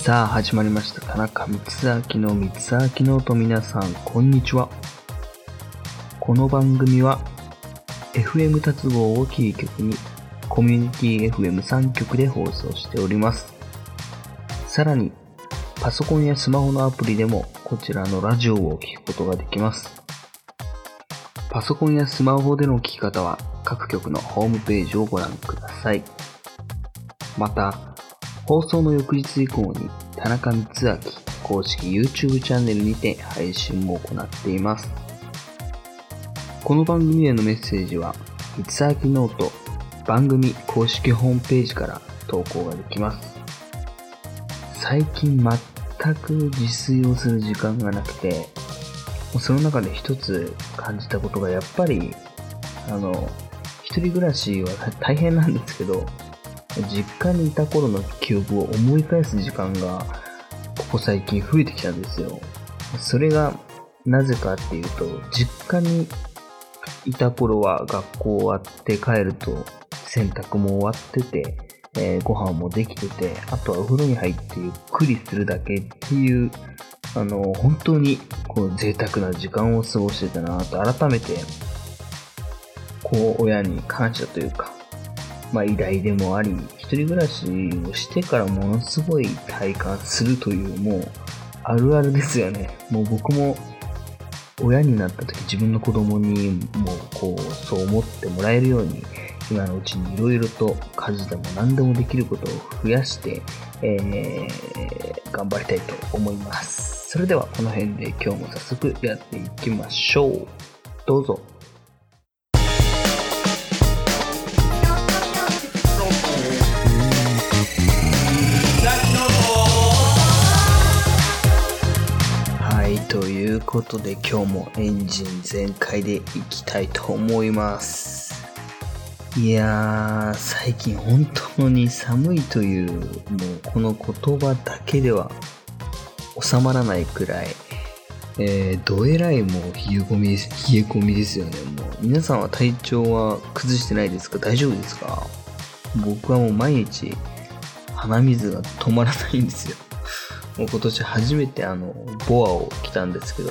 さあ始まりました。田中光明の光明のと皆さんこんにちは。この番組は FM 達合をキー局にコミュニティ FM3 局で放送しております。さらにパソコンやスマホのアプリでもこちらのラジオを聴くことができます。パソコンやスマホでの聞き方は各局のホームページをご覧ください。また放送の翌日以降に田中光明公式 YouTube チャンネルにて配信も行っています。この番組へのメッセージは、光明ノート番組公式ホームページから投稿ができます。最近全く自炊をする時間がなくて、その中で一つ感じたことがやっぱり、あの、一人暮らしは大変なんですけど、実家にいた頃の記憶を思い返す時間が、ここ最近増えてきたんですよ。それが、なぜかっていうと、実家にいた頃は学校終わって帰ると洗濯も終わってて、えー、ご飯もできてて、あとはお風呂に入ってゆっくりするだけっていう、あの、本当にこう贅沢な時間を過ごしてたなと改めて、こう親に感謝というか、まあ、偉大でもあり、一人暮らしをしてからものすごい体感するという、もう、あるあるですよね。もう僕も、親になった時自分の子供にもこう、そう思ってもらえるように、今のうちにいろいろと家事でも何でもできることを増やして、えー、頑張りたいと思います。それではこの辺で今日も早速やっていきましょう。どうぞ。ということで今日もエンジン全開でいきたいと思います。いやー、最近本当に寒いという、もうこの言葉だけでは収まらないくらい、えー、どえらいもう冷え込みです、冷え込みですよね。もう皆さんは体調は崩してないですか？大丈夫ですか？僕はもう毎日鼻水が止まらないんですよ。もう今年初めてあの、ボアを着たんですけど、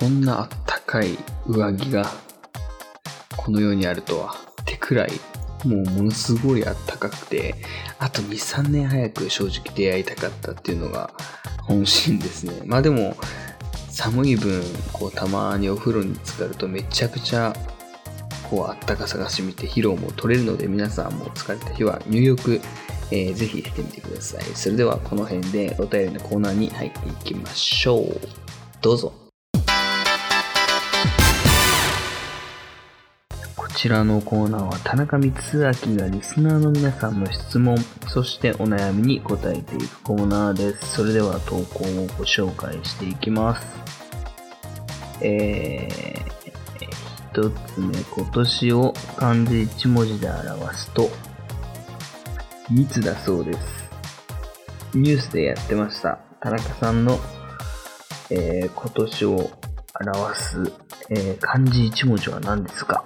こんなあったかい上着が、この世にあるとは、ってくらい、もうものすごいあったかくて、あと2、3年早く正直出会いたかったっていうのが本心ですね。まあでも、寒い分、こうたまにお風呂に浸かるとめちゃくちゃこうあったかさが染みて疲労も取れるので皆さんも疲れた日は入浴えー、ぜひしてみてください。それではこの辺でお便りのコーナーに入っていきましょう。どうぞ。こちらのコーナーは田中光明がリスナーの皆さんの質問、そしてお悩みに答えていくコーナーです。それでは投稿をご紹介していきます。えー、一つ目、今年を漢字1文字で表すと、密だそうです。ニュースでやってました。田中さんの、えー、今年を表す、えー、漢字一文字は何ですか？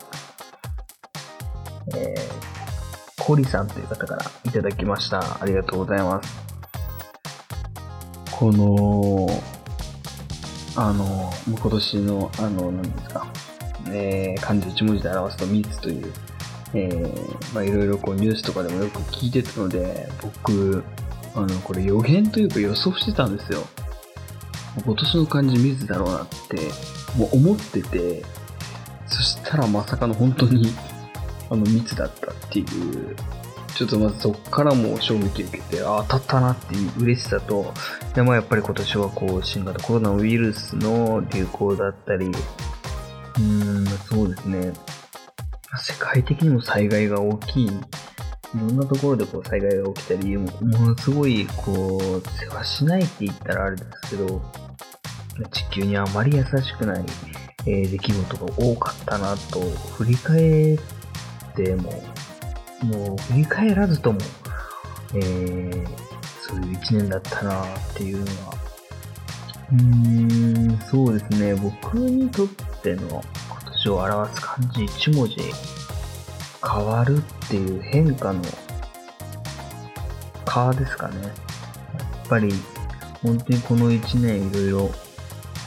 えー、コリさんという方からいただきました。ありがとうございます。この、あの、今年の、あの、何ですか、えー、漢字一文字で表すと密というえー、まあいろいろこうニュースとかでもよく聞いてたので、僕、あの、これ予言というか予想してたんですよ。今年の漢字水だろうなって、もう思ってて、そしたらまさかの本当に、あの、密だったっていう、ちょっとまずそっからも衝撃受けて、あ、当たったなっていう嬉しさと、でもやっぱり今年はこう、新型コロナウイルスの流行だったり、うーん、そうですね。世界的にも災害が大きい、いろんなところでこう災害が起きたり、ものすごいこう、世話しないって言ったらあれですけど、地球にあまり優しくない、えー、出来事が多かったなと、振り返っても、もう振り返らずとも、えー、そういう一年だったなっていうのは、うーん、そうですね、僕にとってのを表す漢字1文字変わるっていう変化の「か」ですかねやっ。ぱり、本当にこの1年いろいろ、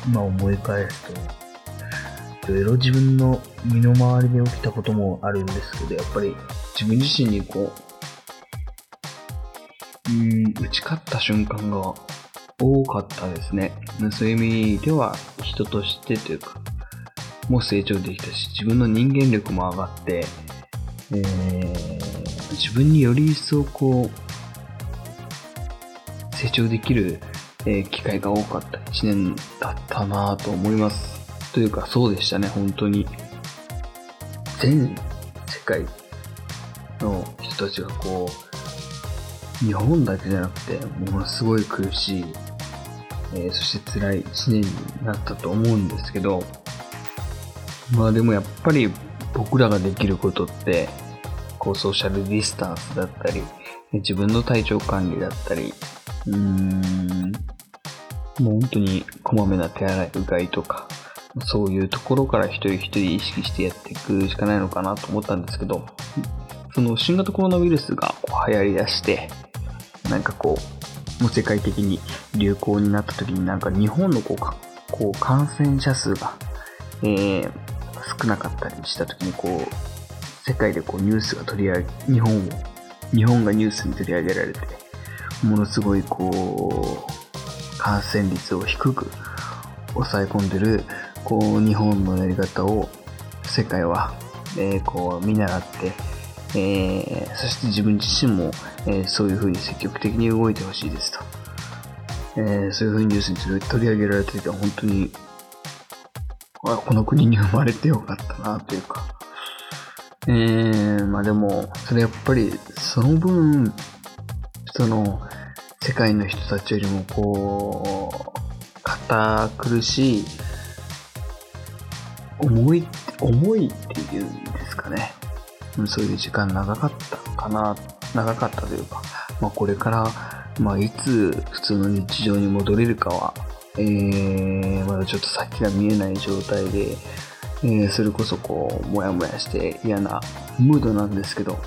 今思い返すと、いろいろ自分の身の回りで起きたこともあるんですけど、やっぱり自分自身にこう、うん、打ち勝った瞬間が多かったですね。そういう意味では人としてというか、も成長できたし、自分の人間力も上がって、えー、自分により一層こう、成長できる、えー、機会が多かった1年だったなぁと思います。というか、そうでしたね、本当に。全世界の人たちがこう、日本だけじゃなくて、ものすごい苦しい、えー、そして辛い1年になったと思うんですけど、まあでもやっぱり僕らができることって、こうソーシャルディスタンスだったり、自分の体調管理だったり、うーん、もう本当にこまめな手洗い、うがいとか、そういうところから一人一人意識してやっていくしかないのかなと思ったんですけど、その新型コロナウイルスが流行り出して、なんかこう、もう世界的に流行になった時になんか日本のこうこう感染者数が、えー、少なかったりした時にこう、世界でこうニュースが取り上げ、日本を、日本がニュースに取り上げられて、ものすごいこう、感染率を低く抑え込んでる、こう、日本のやり方を世界は、えー、こう、見習って、えー、そして自分自身も、えー、そういうふうに積極的に動いてほしいですと。え、そういうふうにニュースに取り上げられた時は本当にこの国に生まれてよかったなというか。えー、まあでも、それやっぱり、その分、その、世界の人たちよりもこう、堅苦しい、重い、重いっていうんですかね。そういう時間長かったかな、長かったというか、まあこれから、まあいつ普通の日常に戻れるかはえー、まだちょっと先が見えない状態で、えー、それこそこう、もやもやして嫌なムードなんですけど、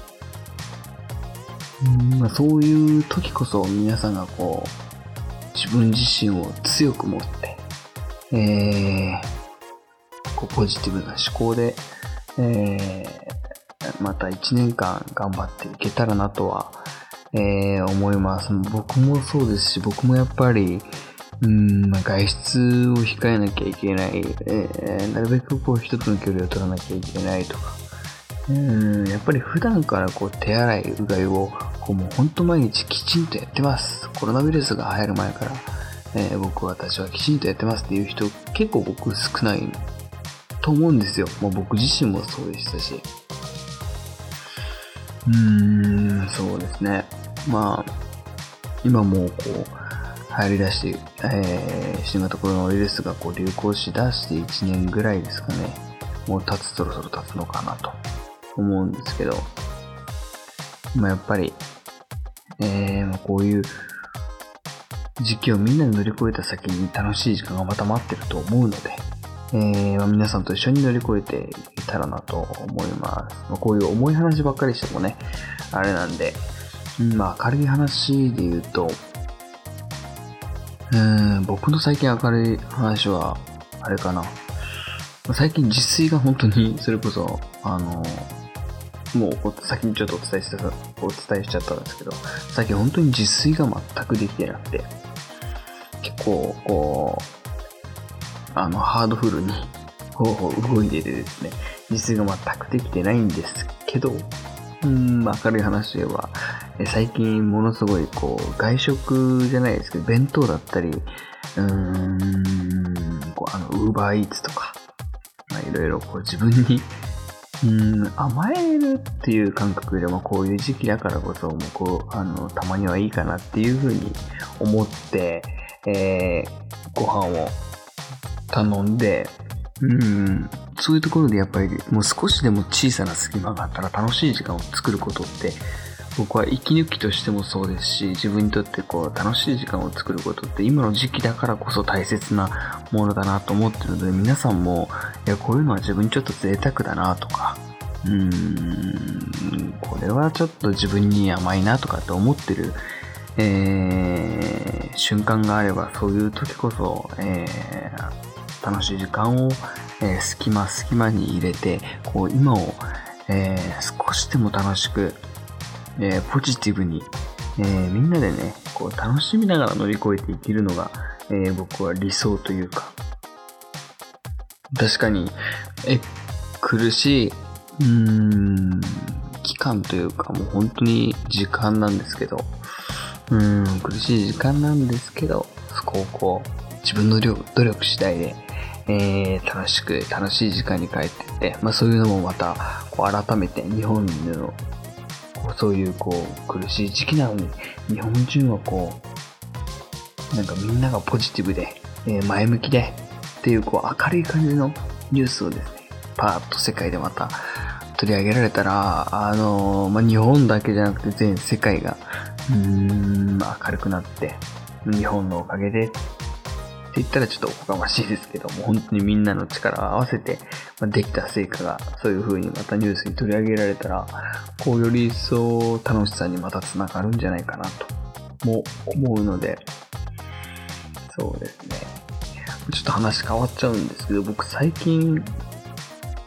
うんまあ、そういう時こそ皆さんがこう、自分自身を強く持って、えー、こうポジティブな思考で、えー、また1年間頑張っていけたらなとは、えー、思います。僕もそうですし、僕もやっぱり、うん、まあ、外出を控えなきゃいけない、えー、なるべくこう人との距離を取らなきゃいけないとか、うん、やっぱり普段からこう手洗い、うがいをこうもう本当毎日きちんとやってます。コロナウイルスが流行る前から、えー、僕私はきちんとやってますっていう人結構僕少ないと思うんですよ。まあ、僕自身もそうでしたし。うーん、そうですね。まあ、今もこう、入り出して、えー、新型コロナウイルスがこう流行しだして1年ぐらいですかね。もう経つ、そろそろ経つのかなと思うんですけど、まあ、やっぱり、えー、ま、こういう時期をみんなで乗り越えた先に楽しい時間がまた待ってると思うので、えー、まあ、皆さんと一緒に乗り越えていけたらなと思います。まあ、こういう重い話ばっかりしてもね、あれなんで、まあ、軽い話で言うと、うん、僕の最近明るい話は、あれかな。最近自炊が本当に、それこそ、あの、もう先にちょっとお伝えした、お伝えしちゃったんですけど、最近本当に自炊が全くできてなくて、結構、こう、あの、ハードフルに、ほう動いててですね、自炊が全くできてないんですけど、うん、明るい話では、最近ものすごいこう、外食じゃないですけど、弁当だったり、うーん、こうあの、ウーバーイーツとか、いろいろこう自分に、うん、甘えるっていう感覚でもこういう時期だからこそ、もうこう、あの、たまにはいいかなっていうふうに思って、えー、ご飯を頼んで、うん、そういうところでやっぱりもう少しでも小さな隙間があったら楽しい時間を作ることって僕は息抜きとしてもそうですし自分にとってこう楽しい時間を作ることって今の時期だからこそ大切なものだなと思ってるので皆さんもいやこういうのは自分にちょっと贅沢だなとかうーんこれはちょっと自分に甘いなとかって思ってる、えー、瞬間があれば、そういう時こそ、えー、楽しい時間を、えー、隙間隙間に入れて、こう、今を、えー、少しでも楽しく、えー、ポジティブに、えー、みんなでね、こう、楽しみながら乗り越えていけるのが、えー、僕は理想というか、確かに、え、苦しい、うーん、期間というか、もう本当に時間なんですけど、うーん、苦しい時間なんですけど、そこをこう、自分の努力次第で、えー、楽しく、楽しい時間に帰ってって、まあそういうのもまた、こう改めて日本の、そういうこう、苦しい時期なのに、日本人はこう、なんかみんながポジティブで、えー、前向きで、っていうこう明るい感じのニュースをですね、パーッと世界でまた取り上げられたら、あのー、まあ、日本だけじゃなくて全世界が、うーん、明るくなって、日本のおかげで、っって言ったらちょっとおこがましいですけども、本当にみんなの力を合わせて、ま、できた成果が、そういう風にまたニュースに取り上げられたら、こうより一層楽しさにまた繋がるんじゃないかなと、も思うので、そうですね。ちょっと話変わっちゃうんですけど、僕最近、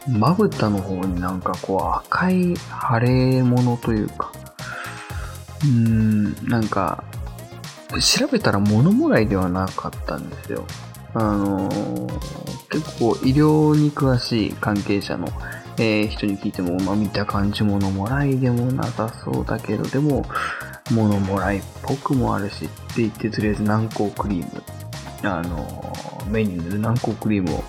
まぶたの方になんかこう赤い腫れ物というか、うーん、なんか、調べたら物もらいではなかったんですよ。あのー、結構医療に詳しい関係者の、えー、人に聞いても、まあ、見た感じ物もらいでもなさそうだけど、でも、物もらいっぽくもあるしって言って、とりあえず軟膏クリーム、あのー、メニューで軟膏クリームを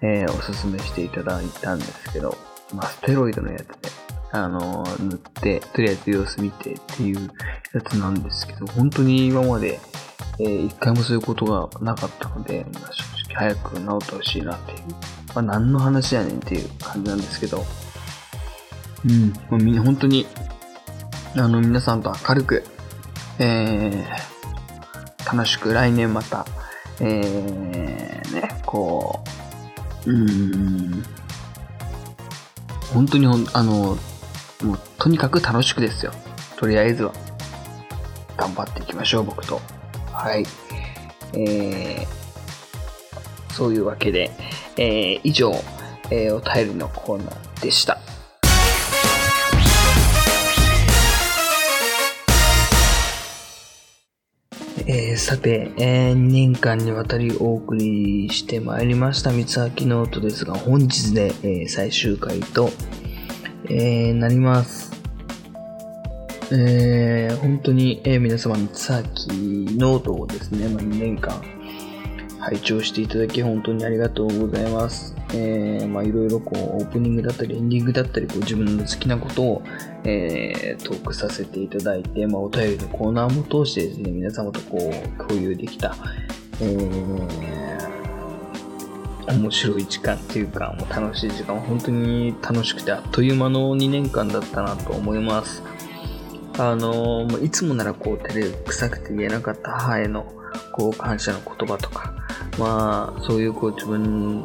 え、おすすめしていただいたんですけど、まあ、ステロイドのやつで、あの、塗って、とりあえず様子見てっていうやつなんですけど、本当に今まで、えー、一回もそういうことがなかったので、まあ、正直早く治ってほしいなっていう、まあ、何の話やねんっていう感じなんですけど、うん、まあ、み本当に、あの、皆さんと明るく、えー、楽しく来年また、えー、ね、こう、うん。本当にほん、あの、とにかく楽しくですよ。とりあえずは。頑張っていきましょう、僕と。はい。えー、そういうわけで、えー、以上、えー、お便りのコーナーでした。えー、さて、えー、2年間にわたりお送りしてまいりました三つ秋ノートですが、本日で、えー、最終回と、えー、なります。えー、本当に、えー、皆様三つ秋ノートをですね、まあ、2年間拝聴していただき本当にありがとうございます。えー、まあいろいろこう、オープニングだったりエンディングだったり、こう自分の好きなことを、えー、トークさせていただいて、まあお便りのコーナーも通してですね、皆様とこう、共有できた、えー、面白い時間っていうか、もう楽しい時間、本当に楽しくてあっという間の2年間だったなと思います。あのいつもならこう、照れくさくて言えなかった母への、こう、感謝の言葉とか、まあ、そういうこう、自分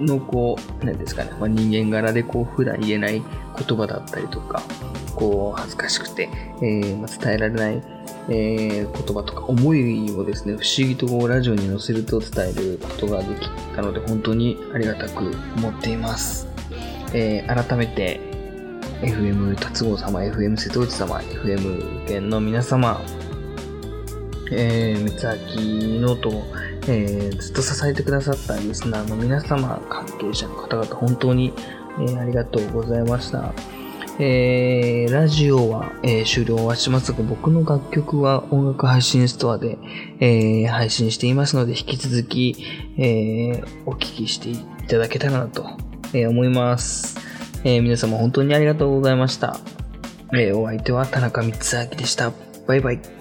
のこう、何ですかね、まあ、人間柄でこう普段言えない言葉だったりとか、こう恥ずかしくて、えー、ま、伝えられない、えー、言葉とか思いをですね、不思議とラジオに載せると伝えることができたので本当にありがたく思っています。えー、改めて FM たつごう様、FM 瀬戸内様、FM うけんの皆様、えー、三つ秋ノートえー、ずっと支えてくださったリスナーの皆様、関係者の方々、本当に、えー、ありがとうございました。えー、ラジオは、えー、終了はしますが、僕の楽曲は音楽配信ストアで、えー、配信していますので、引き続き、えお聴きしていただけたらなと、え思います。え皆様本当にありがとうございました。えお相手は田中光明でした。バイバイ。